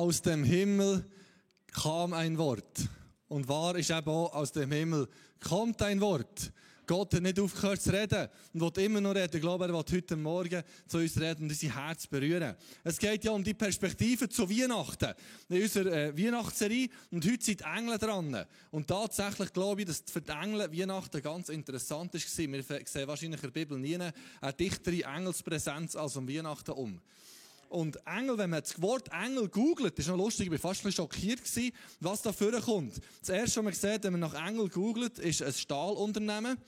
Aus dem Himmel kam ein Wort. Und wahr ist eben auch, aus dem Himmel kommt ein Wort. Gott hat nicht aufgehört zu reden und will immer noch reden. Ich glaube, er will heute Morgen zu uns reden und unser Herz berühren. Es geht ja um die Perspektive zu Weihnachten. In unserer äh, Weihnachtsserie. Und heute sind die Engel dran. Und tatsächlich glaube ich, dass für die Engel Weihnachten ganz interessant war. Wir sehen wahrscheinlich in der Bibel nie eine dichtere Engelspräsenz als um Weihnachten um. Und Engel, wenn man das Wort Engel googelt, ist noch lustig, ich war fast ein schockiert was da vorkommt. Das erste, was man sieht, wenn man nach Engel googelt, ist ein Stahlunternehmen.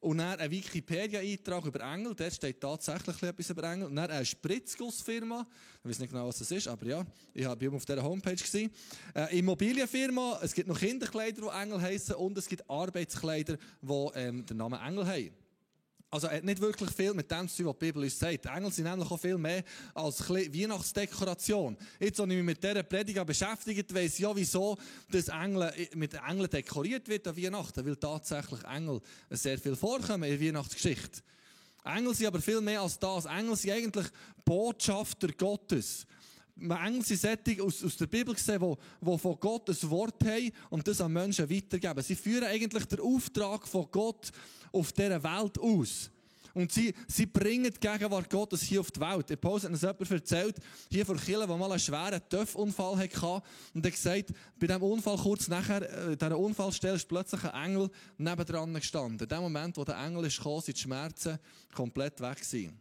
Und dann ein Wikipedia-Eintrag über Engel, der steht tatsächlich etwas über Engel. Und dann eine Spritzgussfirma, ich weiß nicht genau, was das ist, aber ja, ich bin auf dieser Homepage gesehen. Eine Immobilienfirma, es gibt noch Kinderkleider, die Engel heißen, und es gibt Arbeitskleider, die ähm, den Namen Engel haben. Also, er hat nicht wirklich viel mit dem zu tun, was die Bibel uns sagt. Engel sind nämlich auch viel mehr als Weihnachtsdekoration. Jetzt, als ich mich mit dieser Predigt beschäftigt, weiss ich ja, wieso dass Engel, mit Engeln dekoriert wird an Weihnachten, weil tatsächlich Engel sehr viel vorkommen in der Weihnachtsgeschichte. Engel sind aber viel mehr als das. Engel sind eigentlich Botschafter Gottes. Engel sind solche aus, aus der Bibel gesehen, die, die von Gott ein Wort haben und das an Menschen weitergeben. Sie führen eigentlich den Auftrag von Gott auf dieser Welt aus. Und sie, sie bringen die Gegenwart Gottes hier auf die Welt. Der Paulus hat uns jemand erzählt, hier vor Kille, der mal einen schweren Töpfunfall hatte. Und er gesagt, bei diesem Unfall kurz nachher, äh, in dieser Unfallstelle ist plötzlich ein Engel nebendran gestanden. In dem Moment, wo der Engel ist gekommen, sind die Schmerzen komplett weg gewesen.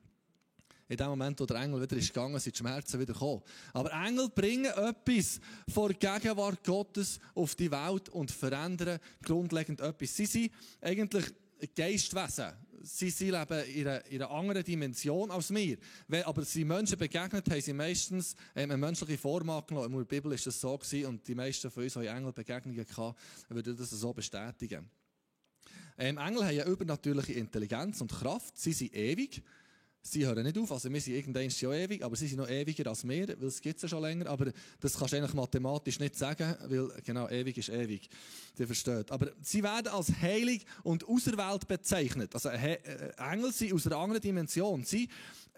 In dem Moment, wo der Engel wieder ist gegangen, sind die Schmerzen wieder gekommen. Aber Engel bringen etwas vor Gegenwart Gottes auf die Welt und verändern grundlegend etwas. Sie sind eigentlich Geistwesen. Sie, sie leben in einer, in einer anderen Dimension als wir. Wenn aber sie Menschen begegnet, haben sie meistens ähm, eine menschliche Form angenommen. In der Bibel ist das so gewesen und die meisten von uns haben Engelbegegnungen gehabt, würden das so bestätigen. Ähm, Engel haben eine übernatürliche Intelligenz und Kraft. Sie sind ewig. Sie hören nicht auf, also wir sind irgendwann schon ewig, aber sie sind noch ewiger als wir, weil es gibt ja schon länger, aber das kannst du eigentlich mathematisch nicht sagen, weil genau, ewig ist ewig. Ihr versteht. Aber sie werden als heilig und auserwählt bezeichnet. Also äh, Engel sind aus einer anderen Dimension. Sie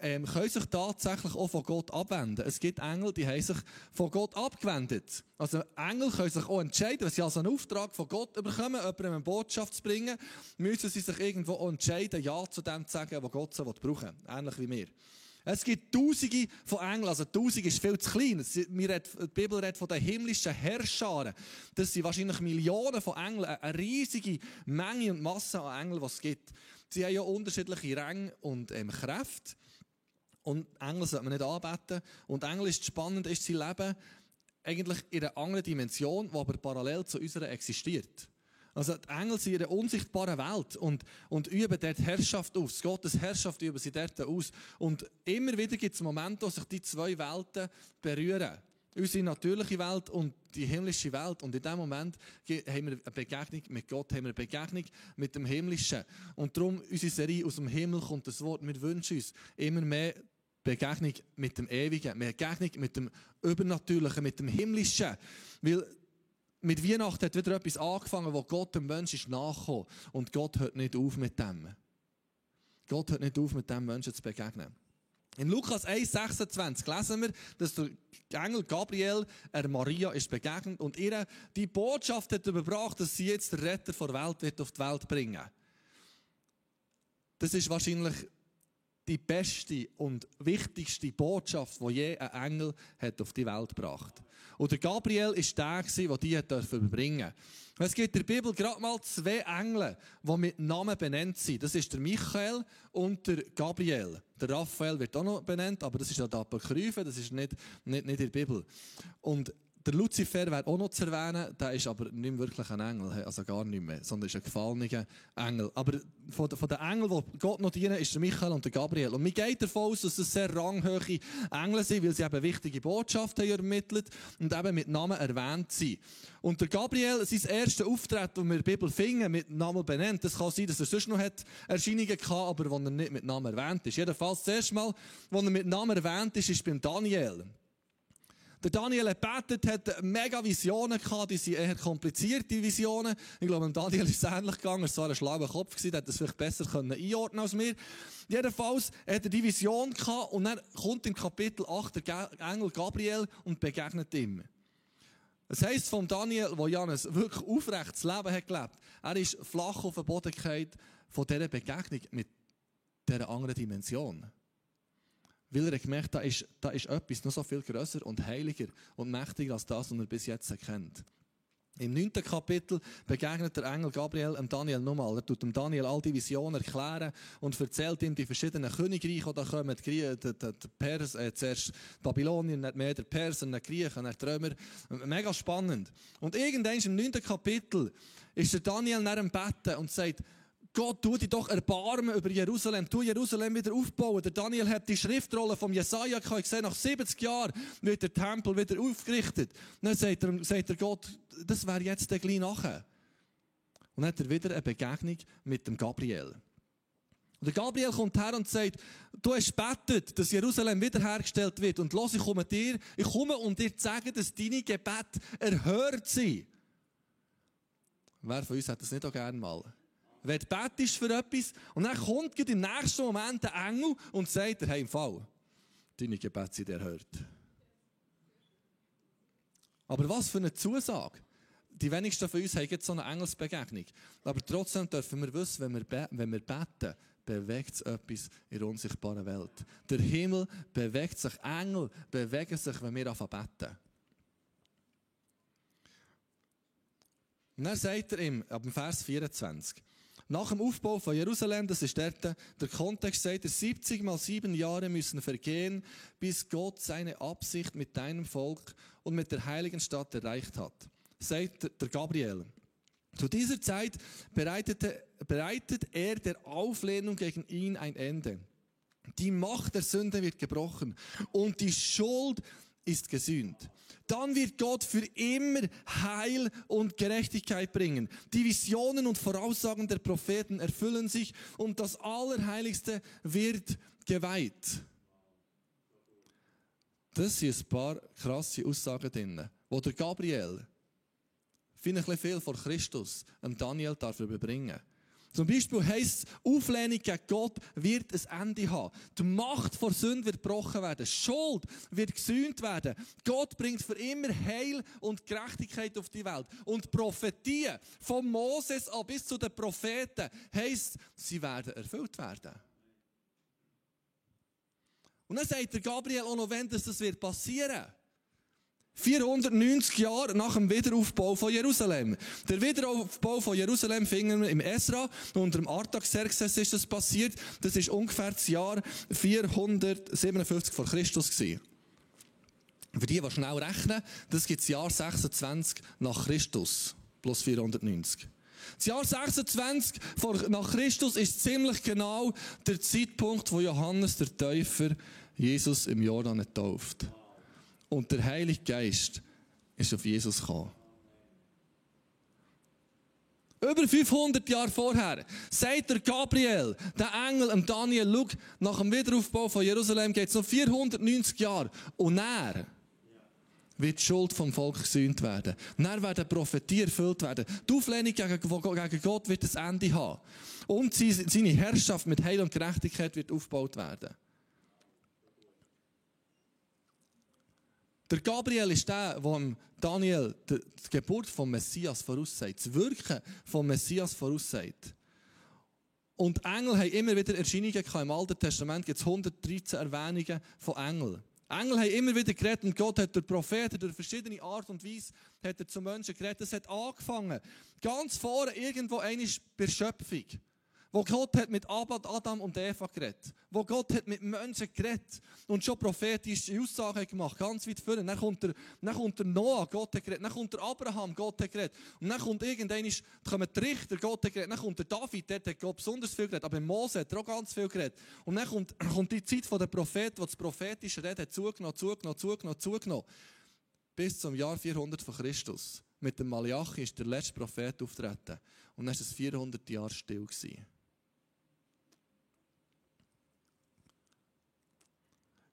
ähm, können sich tatsächlich auch von Gott abwenden. Es gibt Engel, die haben sich von Gott abgewendet. Also Engel können sich auch entscheiden, wenn sie also einen Auftrag von Gott bekommen, jemandem eine Botschaft zu bringen, müssen sie sich irgendwo entscheiden, Ja zu dem zu sagen, was Gott so brauchen will. Ähnlich wie wir. Es gibt Tausende von Engeln, also Tausend ist viel zu klein. Die Bibel redet von den himmlischen Herrscharen. Das sind wahrscheinlich Millionen von Engeln, eine riesige Menge und Masse an Engeln, die es gibt. Sie haben ja unterschiedliche Ränge und ähm, Kräfte. Und Engel sollte man nicht anbeten. Und Engel ist spannend, ist, sie leben eigentlich in einer anderen Dimension, die aber parallel zu unserer existiert. Also die Engel sind in einer unsichtbaren Welt und, und üben dort Herrschaft aus. Gottes Herrschaft üben sie dort aus. Und immer wieder gibt es Momente, wo sich die zwei Welten berühren. Unsere natürliche Welt und die himmlische Welt. Und in dem Moment haben wir eine Begegnung mit Gott, haben wir eine Begegnung mit dem Himmlischen. Und darum, unsere Serie aus dem Himmel kommt das Wort. Wir wünschen uns immer mehr Begegnung mit dem Ewigen, Begegnung mit dem Übernatürlichen, mit dem Himmlischen. Weil mit Weihnachten hat wieder etwas angefangen, wo Gott dem Menschen ist nachgekommen. Und Gott hört nicht auf mit dem. Gott hört nicht auf, mit dem Menschen zu begegnen. In Lukas 1,26 lesen wir, dass der Engel Gabriel er Maria ist begegnet und ihr die Botschaft hat überbracht, dass sie jetzt der Retter der Welt wird auf die Welt bringen. Das ist wahrscheinlich die beste und wichtigste Botschaft, die je ein Engel hat auf die Welt gebracht. Und der Gabriel ist der, der die überbringen durfte. Es gibt in der Bibel gerade mal zwei Engel, die mit Namen benannt sind. Das ist der Michael und der Gabriel. Der Raphael wird auch noch benannt, aber das ist ja der Apokryphe, das ist nicht, nicht, nicht in der Bibel. Und der Luzifer wäre auch noch zu erwähnen, der ist aber nicht wirklich ein Engel, also gar nicht mehr, sondern ist ein gefallener Engel. Aber von, den Engeln, die Gott noch dienen, ist der Michael und der Gabriel. Und mir geht davon aus, dass es sehr ranghohe Engel sind, weil sie eben wichtige Botschaften ermittelt und eben mit Namen erwähnt sind. Und der Gabriel, sein erster Auftritt, den wir in der Bibel finden, mit Namen benennt, das kann sein, dass er sonst noch Erscheinungen gehabt, aber wo er nicht mit Namen erwähnt ist. Jedenfalls das erste Mal, wo er mit Namen erwähnt ist, ist beim Daniel. Der Daniel hat betet, hat mega Visionen gehabt, die sind eher komplizierte Visionen. Ich glaube, Daniel ist es ähnlich gegangen, er war ein schlauer Kopf, gewesen, hat das vielleicht besser können einordnen als mir. Jedenfalls hat er die Vision gehabt und dann kommt im Kapitel 8 der Engel Gabriel und begegnet ihm. Es heisst von Daniel, wo Janis wirklich aufrechtes Leben hat gelebt, er ist flach auf den Boden von dieser Begegnung mit dieser anderen Dimension. Weil er gemerkt hat, da ist, da ist etwas noch so viel grösser und heiliger und mächtiger als das, was er bis jetzt kennt. Im neunten Kapitel begegnet der Engel Gabriel dem Daniel nochmal. Er tut dem Daniel all die Visionen erklären und erzählt ihm die verschiedenen Königreiche, die da kommen. Die, die, die, Pers, äh, zuerst Babylonien, nicht mehr der Persen, der Griechen, der Trömer. Mega spannend. Und irgendwann im neunten Kapitel ist der Daniel nach dem Betten und sagt, Gott, tu dich doch erbarmen über Jerusalem, tu Jerusalem wieder aufbauen. Der Daniel hat die Schriftrolle vom Jesaja gesehen, nach 70 Jahren wird der Tempel wieder aufgerichtet. dann sagt er, sagt er Gott, das wäre jetzt der gleich nachher. Und dann hat er wieder eine Begegnung mit dem Gabriel. Und der Gabriel kommt her und sagt, du hast betet, dass Jerusalem wiederhergestellt wird. Und los, ich komme dir, ich komme um dir sagen, dass deine Gebet erhört sind. Wer von uns hat das nicht auch gerne mal? Wenn du betest für etwas und dann kommt im nächsten Moment der Engel und sagt dir, hey, im Fall, deine Gebete sind erhört. Aber was für eine Zusage. Die wenigsten von uns haben jetzt so eine Engelsbegegnung. Aber trotzdem dürfen wir wissen, wenn wir, wenn wir beten, bewegt sich etwas in der unsichtbaren Welt. Der Himmel bewegt sich, Engel bewegen sich, wenn wir anfangen beten. Und dann sagt er ihm, ab dem Vers 24, nach dem Aufbau von Jerusalem, das ist dort, der Kontext sagt, 70 mal sieben Jahre müssen vergehen, bis Gott seine Absicht mit deinem Volk und mit der heiligen Stadt erreicht hat. Sagt der Gabriel. Zu dieser Zeit bereitet er der Auflehnung gegen ihn ein Ende. Die Macht der Sünde wird gebrochen und die Schuld ist gesühnt dann wird Gott für immer Heil und Gerechtigkeit bringen. Die Visionen und Voraussagen der Propheten erfüllen sich und das Allerheiligste wird geweiht. Das sind ein paar krasse Aussagen drin, wo der Gabriel, finde ich ein bisschen viel vor Christus, Daniel darf überbringen. Zum Beispiel heisst es, Auflehnung gegen Gott wird ein Ende haben. Die Macht vor Sünde wird gebrochen werden. Schuld wird gesühnt werden. Gott bringt für immer Heil und Gerechtigkeit auf die Welt. Und Prophetie von Moses an bis zu den Propheten heisst, sie werden erfüllt werden. Und dann sagt der Gabriel auch noch, wenn das, das wird passieren. 490 Jahre nach dem Wiederaufbau von Jerusalem. Der Wiederaufbau von Jerusalem finden wir im Esra. Unter dem Artaxerxes ist das passiert. Das ist ungefähr das Jahr 457 vor Christus gewesen. Für die, die schnell rechnen, das gibt das Jahr 26 nach Christus. Plus 490. Das Jahr 26 nach Christus ist ziemlich genau der Zeitpunkt, wo Johannes der Täufer Jesus im Jordan tauft. Und der Heilige Geist ist auf Jesus gekommen. Über 500 Jahre vorher sagt der Gabriel, der Engel, dem Daniel, schau, nach dem Wiederaufbau von Jerusalem geht es noch 490 Jahre. Und er wird die Schuld vom Volk gesühnt werden. Dann werden Prophetie erfüllt werden. Die Auflehnung gegen, gegen Gott wird ein Ende haben. Und seine Herrschaft mit Heil und Gerechtigkeit wird aufgebaut werden. Der Gabriel ist der, der Daniel die Geburt vom Messias voraussagt, das Wirken vom Messias voraussagt. Und Engel haben immer wieder Erscheinungen gehabt. Im Alten Testament gibt es 113 Erwähnungen von Engeln. Engel haben immer wieder geredet und Gott hat durch Propheten, durch verschiedene Art und Weise, hat er zu Menschen geredet. Das hat angefangen. Ganz vorne irgendwo eine bei Schöpfung. Wo Gott hat mit Adam und Eva geredet. Wo Gott hat mit Menschen geredet. Und schon prophetische Aussagen gemacht. Ganz weit vorne. Dann kommt der, dann kommt der Noah, Gott hat geredet. Dann kommt der Abraham, Gott hat geredet. Und dann kommt irgendwann, kommen die Richter, Gott hat geredet. Dann kommt der David, der hat Gott besonders viel geredet. Aber Mose hat auch ganz viel geredet. Und dann kommt, kommt die Zeit der Propheten, wo das prophetische Reden hat zugenommen, zugenommen, zugenommen, zugenommen. Bis zum Jahr 400 von Christus. Mit dem Malachi ist der letzte Prophet auftreten. Und dann war es 400 Jahre still. Gewesen.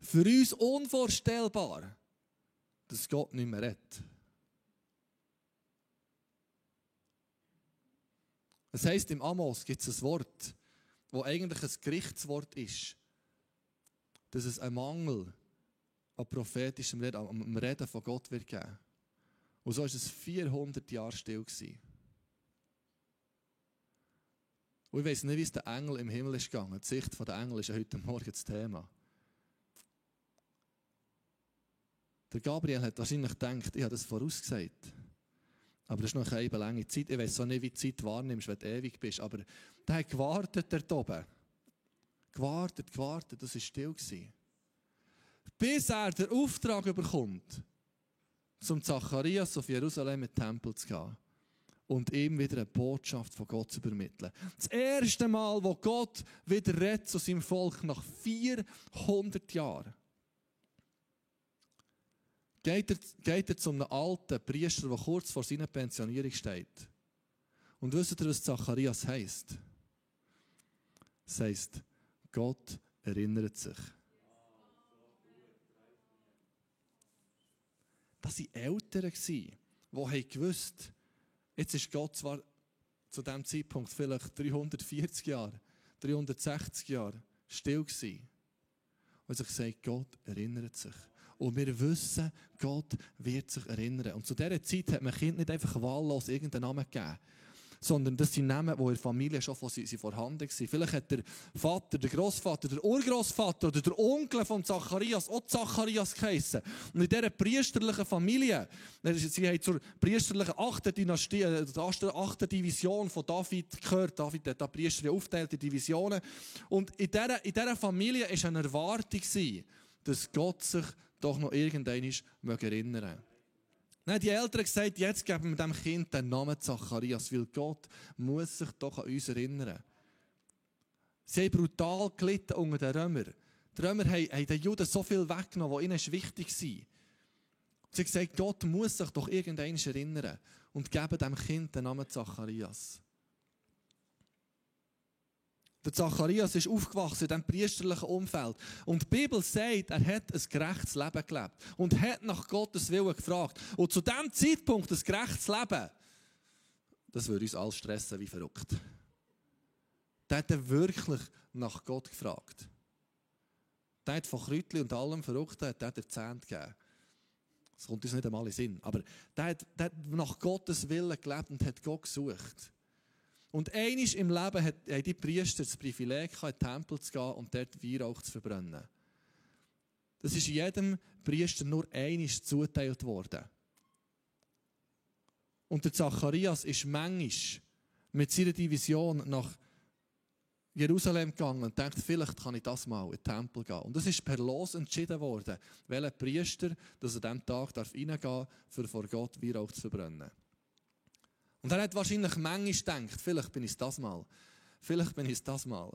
Für uns unvorstellbar. dass Gott nicht mehr redet. Es heißt im Amos gibt es ein Wort, wo eigentlich ein Gerichtswort ist, dass es einen Mangel an prophetischem Reden, am Reden von Gott wird geben. Und so war es 400 Jahre still. Gewesen. Und ich weiß nicht, wie es der Engel im Himmel ist gegangen. Die Sicht der Engel ist ja heute Morgen das Thema. Der Gabriel hat wahrscheinlich gedacht, ich habe das vorausgesagt. Aber das ist noch eine lange Zeit. Ich weiß auch nicht, wie die Zeit wahrnimmst, wenn du ewig bist. Aber der hat gewartet dort oben. Gewartet, gewartet, das war still. Gewesen. Bis er den Auftrag bekommt, zum Zacharias auf Jerusalem in den Tempel zu gehen und ihm wieder eine Botschaft von Gott zu übermitteln. Das erste Mal, wo Gott wieder redet zu seinem Volk nach 400 Jahren geht er, geht er zu einem alten Priester, der kurz vor seiner Pensionierung steht. Und wisst ihr, was Zacharias heisst? Es heisst, Gott erinnert sich. Das waren Eltern, die gewusst jetzt ist Gott zwar zu diesem Zeitpunkt vielleicht 340 Jahre, 360 Jahre still gewesen. Und sich sagt, Gott erinnert sich. Und wir wissen, Gott wird sich erinnern. Und zu dieser Zeit hat man Kind nicht einfach wahllos irgendeinen Namen gegeben sondern das sind Namen, die in der Familie schon von, sind vorhanden waren. Vielleicht hat der Vater, der Großvater, der Urgroßvater oder der Onkel von Zacharias auch Zacharias geheissen. Und in dieser priesterlichen Familie, sie haben zur priesterlichen achten Dynastie, äh, der achten Division von David gehört. David hat da Priester aufteilt in Divisionen. Und in dieser, in dieser Familie war eine Erwartung, dass Gott sich doch noch irgendwann erinnern. Dann die Eltern gesagt, jetzt geben wir dem Kind den Namen Zacharias, weil Gott muss sich doch an uns erinnern. Sie haben brutal gelitten unter den Römern. Die Römer haben, haben den Juden so viel weggenommen, was ihnen wichtig war. Sie haben gesagt, Gott muss sich doch irgendwann erinnern und geben dem Kind den Namen Zacharias. Der Zacharias ist aufgewachsen in diesem priesterlichen Umfeld. Und die Bibel sagt, er hat ein gerechtes Leben gelebt. Und hat nach Gottes Willen gefragt. Und zu diesem Zeitpunkt, ein gerechtes Leben, das würde uns alle stressen wie verrückt. Der hat er wirklich nach Gott gefragt. Der hat von Kräutli und allem Verrückten hat er Zehnt gegeben. Das kommt uns nicht einmal in den Sinn. Aber der hat, der hat nach Gottes Willen gelebt und hat Gott gesucht. Und einisch im Leben haben die Priester das Privileg, in den Tempel zu gehen und dort Weihrauch zu verbrennen. Das ist jedem Priester nur einisch zuteilt worden. Und der Zacharias ist manchmal mit seiner Division nach Jerusalem gegangen und denkt, vielleicht kann ich das mal in den Tempel gehen. Und es ist per Los entschieden worden, welcher Priester dass an diesem Tag reingehen darf, um vor Gott Weihrauch zu verbrennen. Und er hat wahrscheinlich manchmal gedacht, vielleicht bin ich es das mal. Vielleicht bin ich es das mal.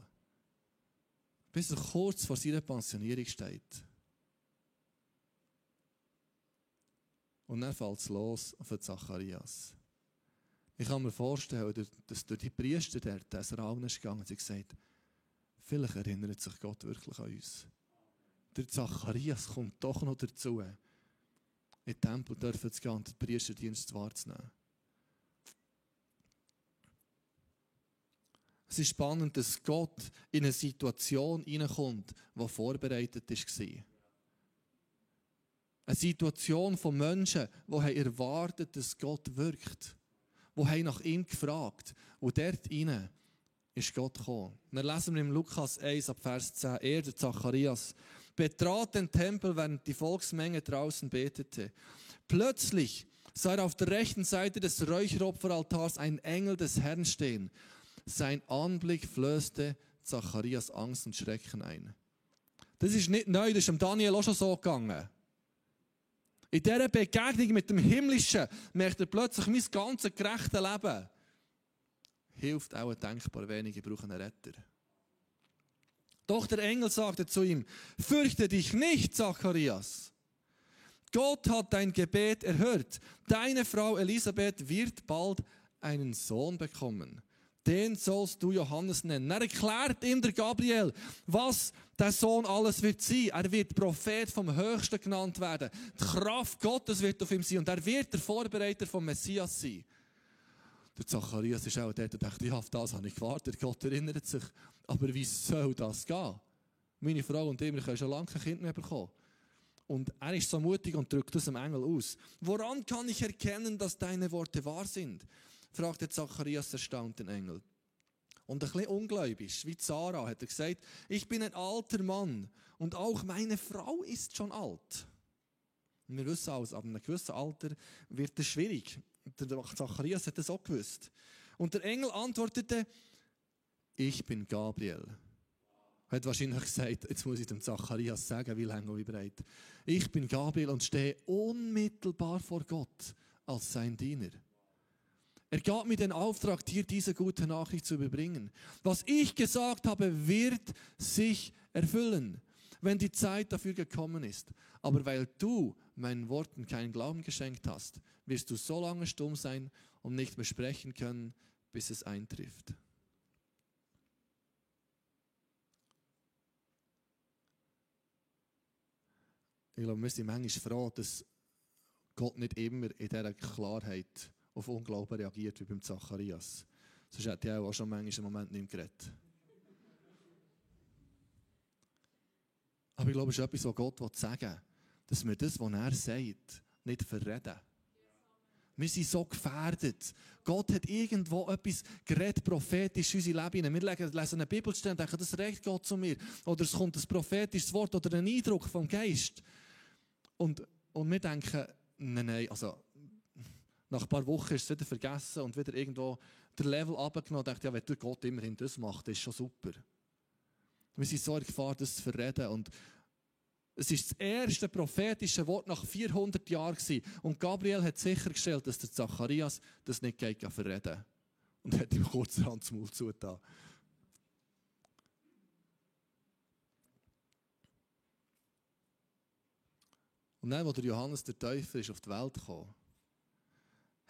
Bis er kurz vor seiner Pensionierung steht. Und dann fällt es los auf Zacharias. Ich kann mir vorstellen, dass durch die Priester dort das Raum ist gegangen sie gesagt vielleicht erinnert sich Gott wirklich an uns. Der Zacharias kommt doch noch dazu, in den Tempel zu gehen und den Priesterdienst wahrzunehmen. Es ist spannend, dass Gott in eine Situation hineinkommt, die vorbereitet war. Eine Situation von Menschen, die erwartet dass Gott wirkt. Die nach ihm gefragt Und dort hinein ist Gott gekommen. dann lesen wir im Lukas 1 ab Vers 10. Er, der Zacharias, betrat den Tempel, während die Volksmenge draußen betete. Plötzlich sah er auf der rechten Seite des Räucheropferaltars einen Engel des Herrn stehen. Sein Anblick flößte Zacharias Angst und Schrecken ein. Das ist nicht neu, das ist dem Daniel auch schon so gegangen. In dieser Begegnung mit dem Himmlischen merkt er plötzlich mein ganzes gerechtes Leben. Hilft auch denkbar wenige brauchen einen Retter. Doch der Engel sagte zu ihm, fürchte dich nicht, Zacharias. Gott hat dein Gebet erhört. Deine Frau Elisabeth wird bald einen Sohn bekommen. Den sollst du Johannes nennen. Er erklärt ihm der Gabriel, was der Sohn alles wird sein. Er wird Prophet vom Höchsten genannt werden. Die Kraft Gottes wird auf ihm sein und er wird der Vorbereiter vom Messias sein. Der Zacharias ist auch dort und dachte, ja, auf das habe ich gewartet. Gott erinnert sich. Aber wie soll das gehen? Meine Frau und ich, wir können schon lange kein Kind mehr bekommen. Und er ist so mutig und drückt aus dem Engel aus. Woran kann ich erkennen, dass deine Worte wahr sind? Fragte Zacharias erstaunt den Engel. Und ein bisschen ungläubig, wie Sarah, hat er gesagt, ich bin ein alter Mann und auch meine Frau ist schon alt. Und wir wissen alles, ab einem gewissen Alter wird es schwierig. Der Zacharias hat das auch gewusst. Und der Engel antwortete, ich bin Gabriel. Er hat wahrscheinlich gesagt, jetzt muss ich dem Zacharias sagen, wie lange und wie breit. Ich bin Gabriel und stehe unmittelbar vor Gott als sein Diener. Er gab mir den Auftrag, dir diese gute Nachricht zu überbringen. Was ich gesagt habe, wird sich erfüllen, wenn die Zeit dafür gekommen ist. Aber weil du meinen Worten keinen Glauben geschenkt hast, wirst du so lange stumm sein und nicht mehr sprechen können, bis es eintrifft. Ich glaube, wir sind manchmal froh, dass Gott nicht immer in dieser Klarheit auf Unglauben reagiert wie beim Zacharias. Sonst hätte ich auch schon manchmal einen Moment nicht geredet. Aber ich glaube, es ist etwas, was Gott sagen will, dass wir das, was er sagt, nicht verreden. Wir sind so gefährdet. Gott hat irgendwo etwas geredet, prophetisch in unser Leben Wir lesen eine Bibelstelle und denken, das recht Gott zu mir. Oder es kommt ein prophetisches Wort oder ein Eindruck vom Geist. Und, und wir denken, nein, nein, also nach ein paar Wochen ist es wieder vergessen und wieder irgendwo der Level abgenommen und dachte, ja, wenn Gott immerhin das macht, das ist schon super. Wir sind so in Gefahr, das zu verreden. Und es ist das erste prophetische Wort nach 400 Jahren. Und Gabriel hat sichergestellt, dass der Zacharias das nicht geht verreden Und hat ihm kurzerhand das Maul zugetan. Und dann, als der Johannes der Täufer ist auf die Welt gekommen,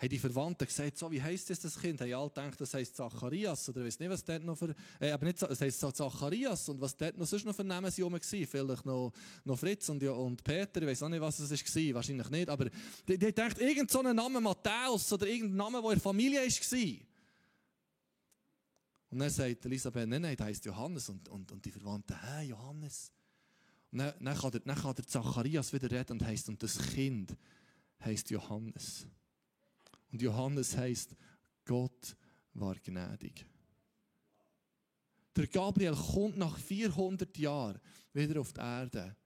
haben die Verwandten gesagt, so, wie heisst das, das Kind? Haben alle gedacht, das heisst Zacharias, oder weiß nicht, was dort noch für, äh, aber nicht, es heisst Zacharias, und was dort noch sonst noch für Namen sie rum waren, vielleicht noch, noch Fritz und, und Peter, ich weiß auch nicht, was es war, wahrscheinlich nicht, aber die, die denkt, irgend so einen Namen Matthäus, oder irgendein Name, der in der Familie war. Und dann sagt Elisabeth, nein, nein, der heisst Johannes, und, und, und die Verwandten, hä, Johannes? Und dann, dann, kann der, dann kann der Zacharias wieder reden und heisst, und das Kind heisst Johannes. Und Johannes heißt, Gott war gnädig. Der Gabriel kommt nach 400 Jahren wieder auf die Erde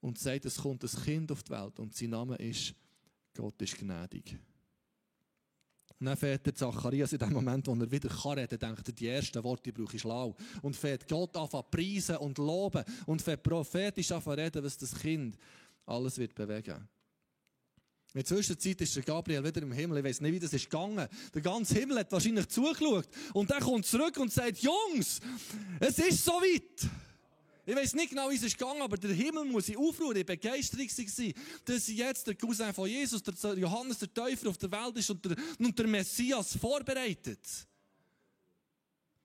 und sagt, es kommt ein Kind auf die Welt und sein Name ist, Gott ist gnädig. Und dann fährt der Zacharias in dem Moment, wo er wieder kann reden denkt er, die ersten Worte brauche ich schlau. Und fährt Gott an preisen und loben und fährt prophetisch an reden, was das Kind alles wird bewegen. In der Zwischenzeit ist der Gabriel wieder im Himmel. Ich weiß nicht, wie das ist gegangen. Der ganze Himmel hat wahrscheinlich zugeschaut. Und der kommt zurück und sagt, Jungs, es ist so weit. Ich weiß nicht genau, wie es ist gegangen, aber der Himmel muss in Aufruhr, in Begeisterung sein, dass jetzt der Cousin von Jesus, der Johannes der Täufer auf der Welt ist und der, und der Messias vorbereitet.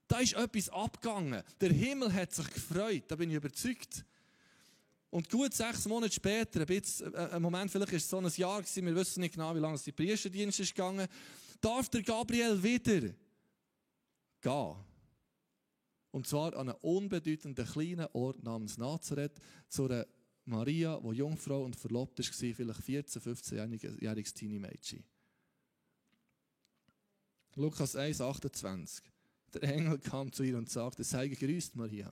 Da ist etwas abgegangen. Der Himmel hat sich gefreut, da bin ich überzeugt. Und gut sechs Monate später, ein, bisschen, äh, ein Moment, vielleicht ist es so ein Jahr gewesen, wir wissen nicht genau, wie lange es die Priesterdienst ist gegangen, darf der Gabriel wieder gehen. Und zwar an einen unbedeutenden kleinen Ort namens Nazareth, zu einer Maria, die Jungfrau und verlobt war, vielleicht 14-, 15-jähriges Teenie-Mädchen. Lukas 1, 28. Der Engel kam zu ihr und sagte, sei gegrüßt, Maria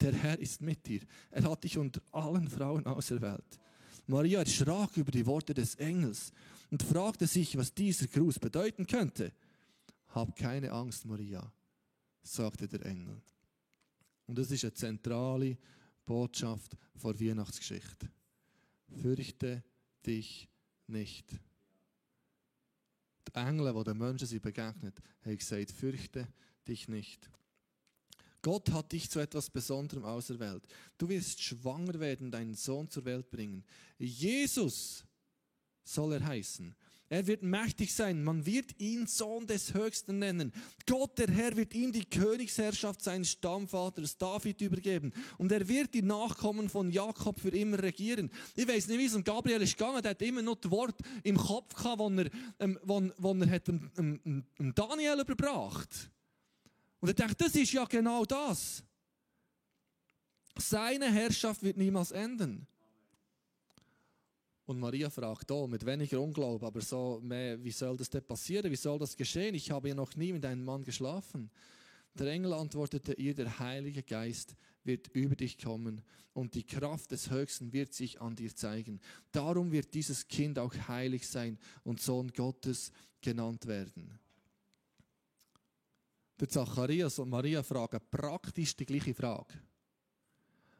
der Herr ist mit dir. Er hat dich unter allen Frauen auserwählt. Maria erschrak über die Worte des Engels und fragte sich, was dieser Gruß bedeuten könnte. Hab keine Angst, Maria, sagte der Engel. Und das ist eine zentrale Botschaft vor Weihnachtsgeschichte. Fürchte dich nicht. Die Engel, die den Menschen sie begegnet, haben gesagt, fürchte dich nicht. Gott hat dich zu etwas Besonderem auserwählt. Du wirst schwanger werden, deinen Sohn zur Welt bringen. Jesus soll er heißen. Er wird mächtig sein. Man wird ihn Sohn des Höchsten nennen. Gott, der Herr, wird ihm die Königsherrschaft seines Stammvaters David übergeben. Und er wird die Nachkommen von Jakob für immer regieren. Ich weiß nicht, wie es um Gabriel ist gegangen. Der hat immer noch das Wort im Kopf gehabt, wo er, ähm, wo, wo er hat ähm, ähm, Daniel überbracht. Und er denkt, das ist ja genau das. Seine Herrschaft wird niemals enden. Und Maria fragt, oh, mit weniger Unglauben, aber so, mehr, wie soll das denn passieren? Wie soll das geschehen? Ich habe ja noch nie mit einem Mann geschlafen. Der Engel antwortete ihr, der Heilige Geist wird über dich kommen und die Kraft des Höchsten wird sich an dir zeigen. Darum wird dieses Kind auch heilig sein und Sohn Gottes genannt werden. Der Zacharias und Maria fragen praktisch die gleiche Frage.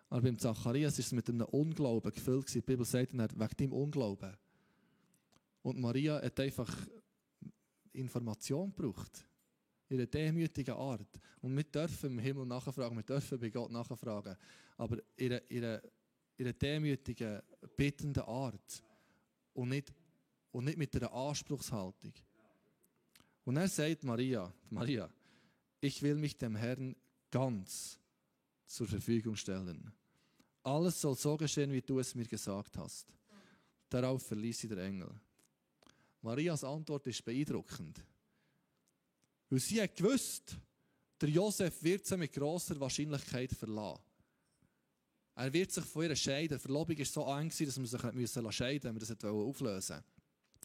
Aber beim Zacharias ist es mit einem Unglauben gefüllt. Die Bibel sagt dann, wegen dem Unglauben. Und Maria hat einfach Information gebraucht. Ihre demütige Art. Und wir dürfen im Himmel nachfragen, wir dürfen bei Gott nachfragen. Aber ihre, ihre, ihre demütige, bittende Art. Und nicht, und nicht mit einer Anspruchshaltung. Und er sagt Maria, Maria, ich will mich dem Herrn ganz zur Verfügung stellen. Alles soll so geschehen, wie du es mir gesagt hast. Darauf verließ sie der Engel. Marias Antwort ist beeindruckend. Weil sie hat gewusst, der Josef wird sie mit großer Wahrscheinlichkeit verlassen. Er wird sich von ihr scheiden. Die Verlobung war so eng, dass man sich müssen scheiden wenn man das auflösen wollte.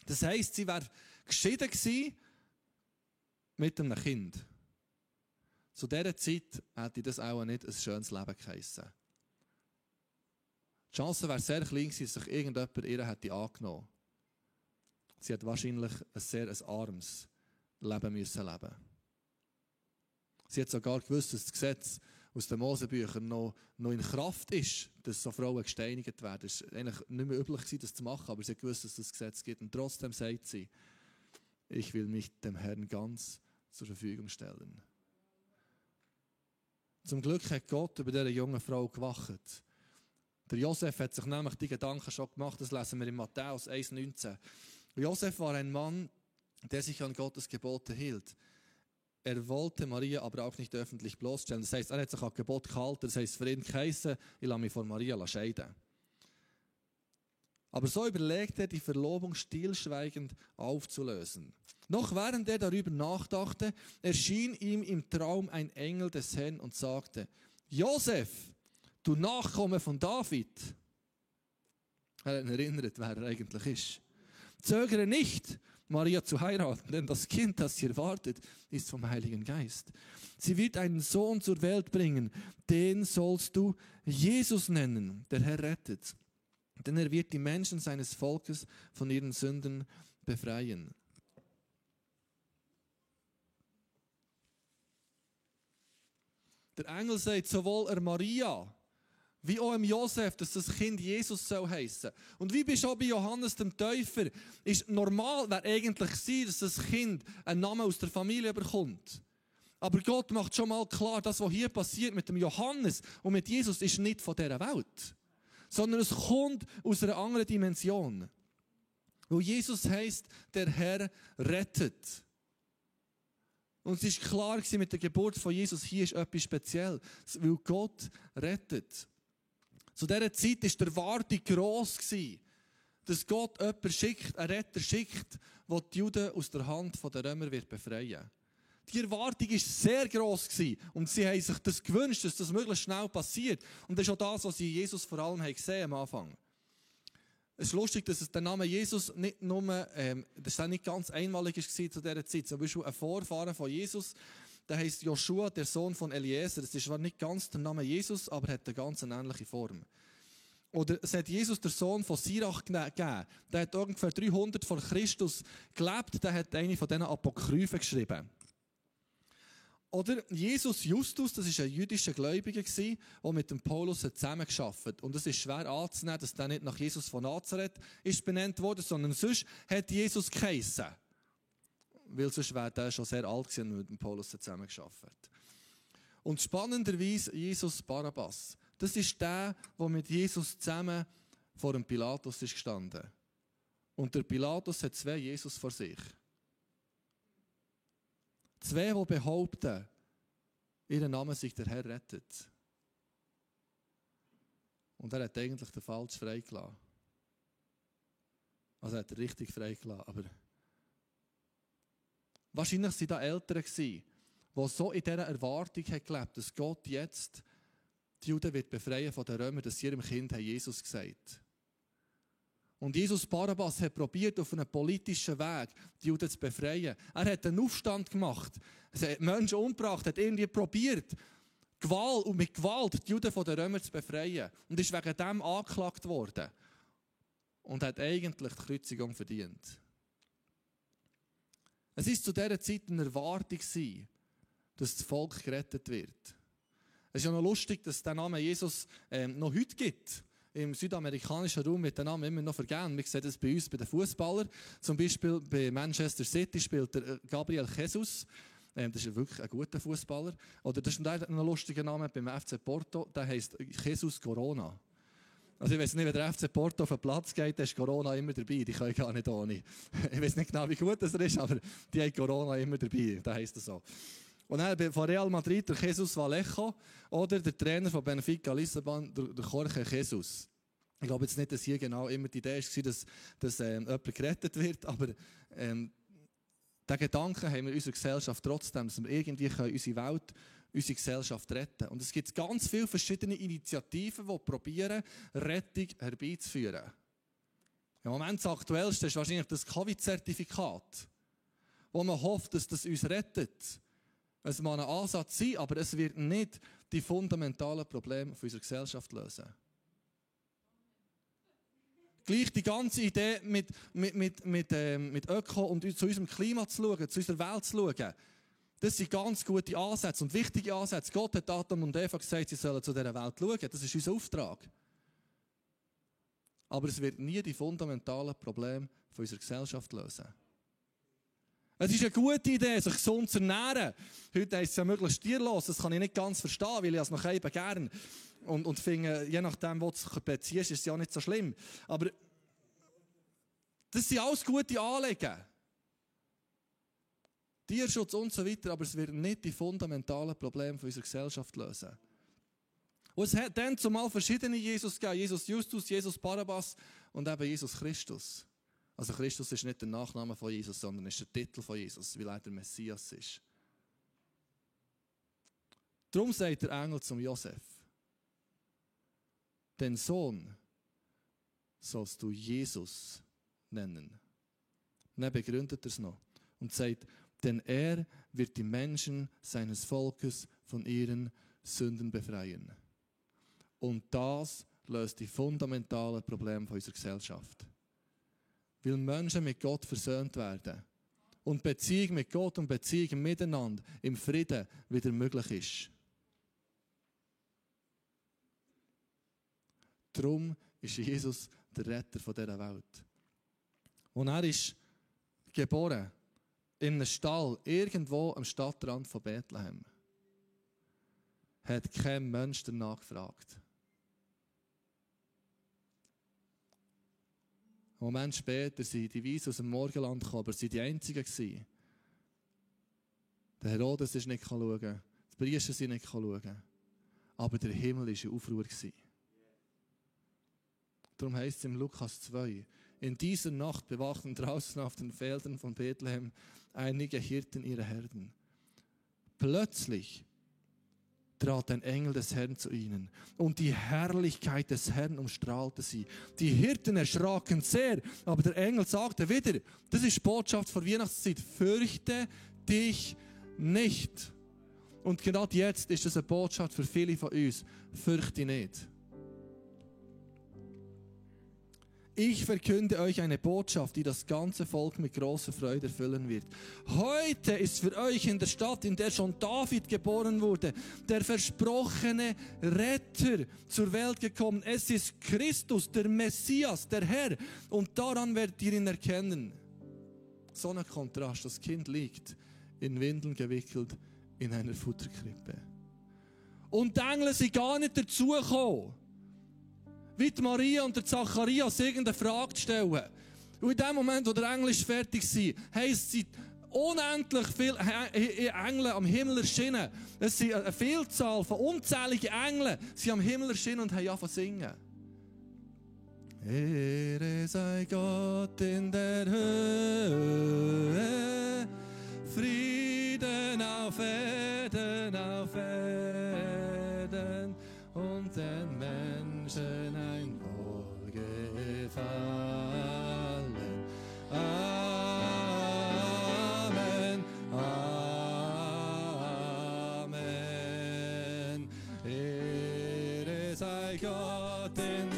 Das heisst, sie wäre geschieden mit einem Kind. Zu dieser Zeit hätte das auch nicht ein schönes Leben geheissen. Die Chance wäre sehr klein gewesen, dass sich irgendjemand ihr hätte angenommen. Sie hat wahrscheinlich ein sehr ein armes Leben müssen leben. Sie hat sogar gewusst, dass das Gesetz aus den Mosebüchern noch, noch in Kraft ist, dass so Frauen gesteinigt werden. Es war eigentlich nicht mehr üblich, das zu machen, aber sie hat gewusst, dass das Gesetz gibt. Und trotzdem sagt sie, ich will mich dem Herrn ganz zur Verfügung stellen. Zum Glück hat Gott über diese junge Frau gewacht. Der Josef hat sich nämlich die Gedanken schon gemacht, das lesen wir in Matthäus 1,19. Josef war ein Mann, der sich an Gottes Gebote hielt. Er wollte Maria aber auch nicht öffentlich bloßstellen. Das heißt, er hat sich an Gebot gehalten. Das heißt, für ihn geheißen, ich lasse mich von Maria scheiden. Aber so überlegte er, die Verlobung stillschweigend aufzulösen. Noch während er darüber nachdachte, erschien ihm im Traum ein Engel des Herrn und sagte, Josef, du Nachkomme von David. Er erinnert, wer er eigentlich ist. Zögere nicht, Maria zu heiraten, denn das Kind, das sie erwartet, ist vom Heiligen Geist. Sie wird einen Sohn zur Welt bringen, den sollst du Jesus nennen, der Herr rettet. Denn er wird die Menschen seines Volkes von ihren Sünden befreien. Der Engel sagt sowohl er Maria wie auch im Josef, dass das Kind Jesus soll heißen. Und wie bist auch bei Johannes dem Täufer, ist normal, wäre eigentlich sein, dass das Kind einen Namen aus der Familie bekommt. Aber Gott macht schon mal klar, das, was hier passiert mit dem Johannes und mit Jesus, ist nicht von dieser Welt, sondern es kommt aus einer anderen Dimension. Weil Jesus heißt, der Herr rettet. Und es war klar mit der Geburt von Jesus, hier ist etwas speziell, weil Gott rettet. Zu dieser Zeit war der Erwartung gross, dass Gott jemanden schickt, einen Retter schickt, der die Juden aus der Hand der Römer wird befreien Die Erwartung war sehr gross und sie haben sich das gewünscht, dass das möglichst schnell passiert. Und das ist auch das, was sie Jesus vor allem haben gesehen am Anfang. Es ist lustig, dass der Name Jesus nicht nur, ähm, das ist nicht ganz einmalig war zu dieser Zeit. Zum Beispiel ein Vorfahren von Jesus, der heißt Joshua, der Sohn von Eliezer. Das ist zwar nicht ganz der Name Jesus, aber hat eine ganz ähnliche Form. Oder es hat Jesus, der Sohn von Sirach, gegeben. Der hat ungefähr 300 vor Christus gelebt. Der hat eine von diesen Apokryphen geschrieben. Oder Jesus Justus, das ist ein jüdischer Gläubiger der mit dem Paulus zusammengearbeitet. Und es ist schwer anzunehmen, dass der nicht nach Jesus von Nazareth ist benannt worden, sondern sonst hat Jesus geheissen. Weil sonst wäre der schon sehr alt gewesen und mit dem Paulus zusammengearbeitet. Und spannenderweise Jesus Barabbas. Das ist der, der mit Jesus zusammen vor dem Pilatus ist gestanden. Und der Pilatus hat zwei Jesus vor sich. Zwei, die behaupten, ihr Name sich der Herr rettet. Und er hat eigentlich den Falsch freigelassen. Also er hat richtig freigelassen, aber wahrscheinlich waren da Eltern, die so in dieser Erwartung haben gelebt dass Gott jetzt die Juden wird befreien von den Römern, dass sie ihrem Kind Jesus gesagt haben. Und Jesus Barabbas hat probiert, auf einem politischen Weg die Juden zu befreien. Er hat einen Aufstand gemacht. Er hat Menschen umgebracht, hat irgendwie probiert, Gewalt, und mit Gewalt die Juden von den Römern zu befreien. Und ist wegen dem angeklagt worden. Und hat eigentlich die Kreuzigung verdient. Es ist zu dieser Zeit eine Erwartung, dass das Volk gerettet wird. Es ist ja noch lustig, dass es den Namen Jesus ähm, noch heute gibt im südamerikanischen Raum mit dem Namen immer noch vergeben. Wir sehen das bei uns, bei den Fußballern. Zum Beispiel bei Manchester City spielt der äh, Gabriel Jesus. Ähm, das ist wirklich ein guter Fußballer. Oder das ist ein lustiger Name beim FC Porto. Der heißt Jesus Corona. Also ich weiß nicht, wenn der FC Porto auf den Platz geht, ist Corona immer dabei. Die können gar nicht ohne. Ich weiß nicht genau, wie gut das ist, aber die haben Corona immer dabei. Da heißt das so. Und dann von Real Madrid der Jesus Vallejo oder der Trainer von Benfica Lissabon, der, Jorge Jesus. Ich glaube jetzt nicht, dass hier genau immer die Idee war, dass, dass ähm, jemand gerettet wird, aber ähm, den Gedanken haben wir in unserer Gesellschaft trotzdem, dass wir irgendwie können unsere Welt, unsere Gesellschaft retten. Und es gibt ganz viele verschiedene Initiativen, die probieren, Rettung herbeizuführen. Im Moment das Aktuellste ist wahrscheinlich das Covid-Zertifikat, wo man hofft, dass das uns rettet. Es mag ein Ansatz sein, aber es wird nicht die fundamentalen Probleme unserer Gesellschaft lösen. Gleich die ganze Idee mit, mit, mit, mit, äh, mit Öko und zu unserem Klima zu schauen, zu unserer Welt zu schauen, das sind ganz gute Ansätze und wichtige Ansätze. Gott hat Adam und Eva gesagt, sie sollen zu dieser Welt schauen. Das ist unser Auftrag. Aber es wird nie die fundamentalen Probleme unserer Gesellschaft lösen. Es ist eine gute Idee, sich gesund zu ernähren. Heute heisst es ja möglichst tierlos. Das kann ich nicht ganz verstehen, weil ich es noch eben gern. Und, und finde, je nachdem, wo du dich beziehst, ist es ja nicht so schlimm. Aber das sind alles gute Anliegen. Tierschutz und so weiter, aber es wird nicht die fundamentalen Probleme unserer Gesellschaft lösen. Und es hat dann zumal verschiedene Jesus gegeben. Jesus Justus, Jesus Barabbas und eben Jesus Christus. Also Christus ist nicht der Nachname von Jesus, sondern ist der Titel von Jesus, weil er der Messias ist. Darum sagt der Engel zum Josef, den Sohn sollst du Jesus nennen. Dann begründet er es noch und sagt, denn er wird die Menschen seines Volkes von ihren Sünden befreien. Und das löst die fundamentalen Probleme unserer Gesellschaft weil Menschen mit Gott versöhnt werden. Und Beziehung mit Gott und Beziehung miteinander im Frieden wieder möglich ist. Darum ist Jesus der Retter dieser Welt. Und er ist geboren in einem Stall irgendwo am Stadtrand von Bethlehem. Hat kein Mensch danach gefragt. Einen Moment später sind die Weisen aus dem Morgenland gekommen, aber sie waren die Einzigen. Der Herodes ist nicht schauen, die Priester sind nicht schauen. Aber der Himmel war in Aufruhr. Darum heißt es im Lukas 2, in dieser Nacht bewachten draußen auf den Feldern von Bethlehem einige Hirten ihre Herden. Plötzlich trat ein Engel des Herrn zu ihnen und die Herrlichkeit des Herrn umstrahlte sie. Die Hirten erschraken sehr, aber der Engel sagte wieder, das ist Botschaft vor Weihnachtszeit, fürchte dich nicht. Und gerade jetzt ist das eine Botschaft für viele von uns, fürchte nicht. Ich verkünde euch eine Botschaft, die das ganze Volk mit großer Freude erfüllen wird. Heute ist für euch in der Stadt, in der schon David geboren wurde, der versprochene Retter zur Welt gekommen. Es ist Christus, der Messias, der Herr. Und daran werdet ihr ihn erkennen. So ein Kontrast. Das Kind liegt in Windeln gewickelt in einer Futterkrippe. Und die Engel sind gar nicht dazugekommen wie die Maria und der Zacharias irgendeine Frage stellen. Und in dem Moment, wo der Engel ist fertig war, heisst sie, unendlich viele Engel am Himmel erschienen. Es sind eine Vielzahl von unzähligen Engeln, sie am Himmel erschienen und haben angefangen zu singen. Ehre sei Gott in der Höhe, Frieden auf Erden, auf Erden und den Menschen ein Wohlgefallen. Amen, Amen. Ehre sei Gott in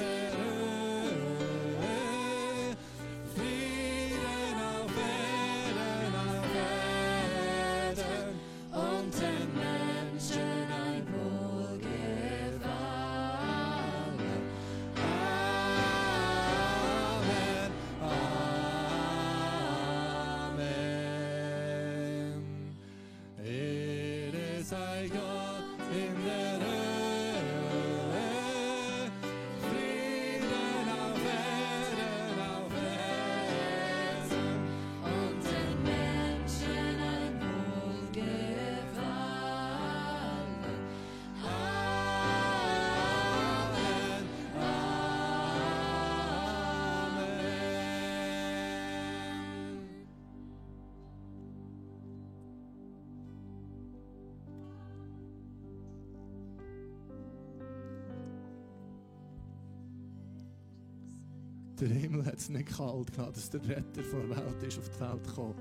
Der Himmel hat es nicht kalt gehabt, dass der Retter von der Welt ist auf die Welt gekommen.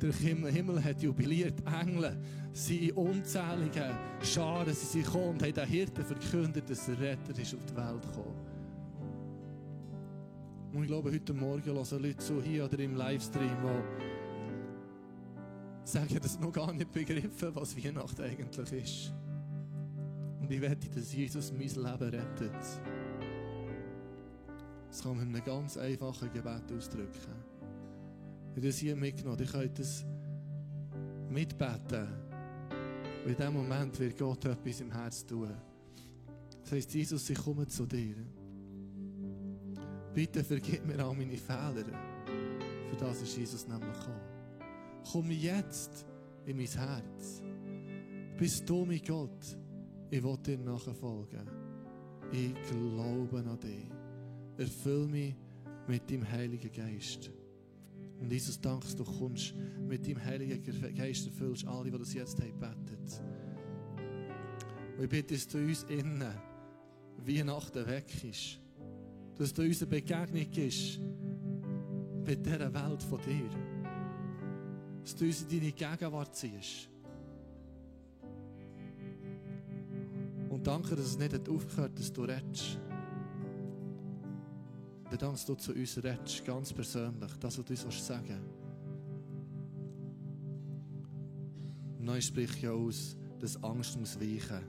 Der Himmel, Himmel hat jubiliert, Engel sind in unzähligen Scharen, sie sind gekommen und haben den Hirten verkündet, dass der Retter ist auf die Welt gekommen. Und ich glaube, heute Morgen hören Leute zu, hier oder im Livestream, die sagen, dass sie noch gar nicht begriffen, was Weihnachten eigentlich ist. Und ich wette, dass Jesus mein Leben rettet. Das kann man mit einem ganz einfachen Gebet ausdrücken. Ich habe das hier mitgenommen. Ihr könnt das mitbeten. Und in dem Moment wird Gott etwas im Herz tun. Das heisst, Jesus, ich komme zu dir. Bitte vergib mir all meine Fehler. Für das ist Jesus nämlich gekommen. Komm jetzt in mein Herz. Bist du mein Gott? Ich will dir nachfolgen. Ich glaube an dich. Erfüll mich mit deinem Heiligen Geist. Und Jesus, danke, du kommst mit deinem Heiligen Geist, erfüllst alle, die das jetzt haben gebetet. Und ich bitte, dass du uns innen Weihnachten weg ist. Dass du uns eine Begegnung gibst mit dieser Welt von dir. Dass du uns in deine Gegenwart ziehst. Und danke, dass es nicht hat aufgehört dass du redest. Dann danke, dass du zu uns redest, ganz persönlich, das, was du uns sagen willst. Neu spricht ja aus, dass Angst muss weichen.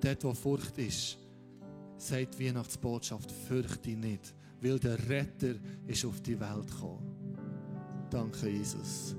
Dort, wo Furcht ist, sagt die Weihnachtsbotschaft, fürchte nicht, weil der Retter ist auf die Welt gekommen. Danke, Jesus.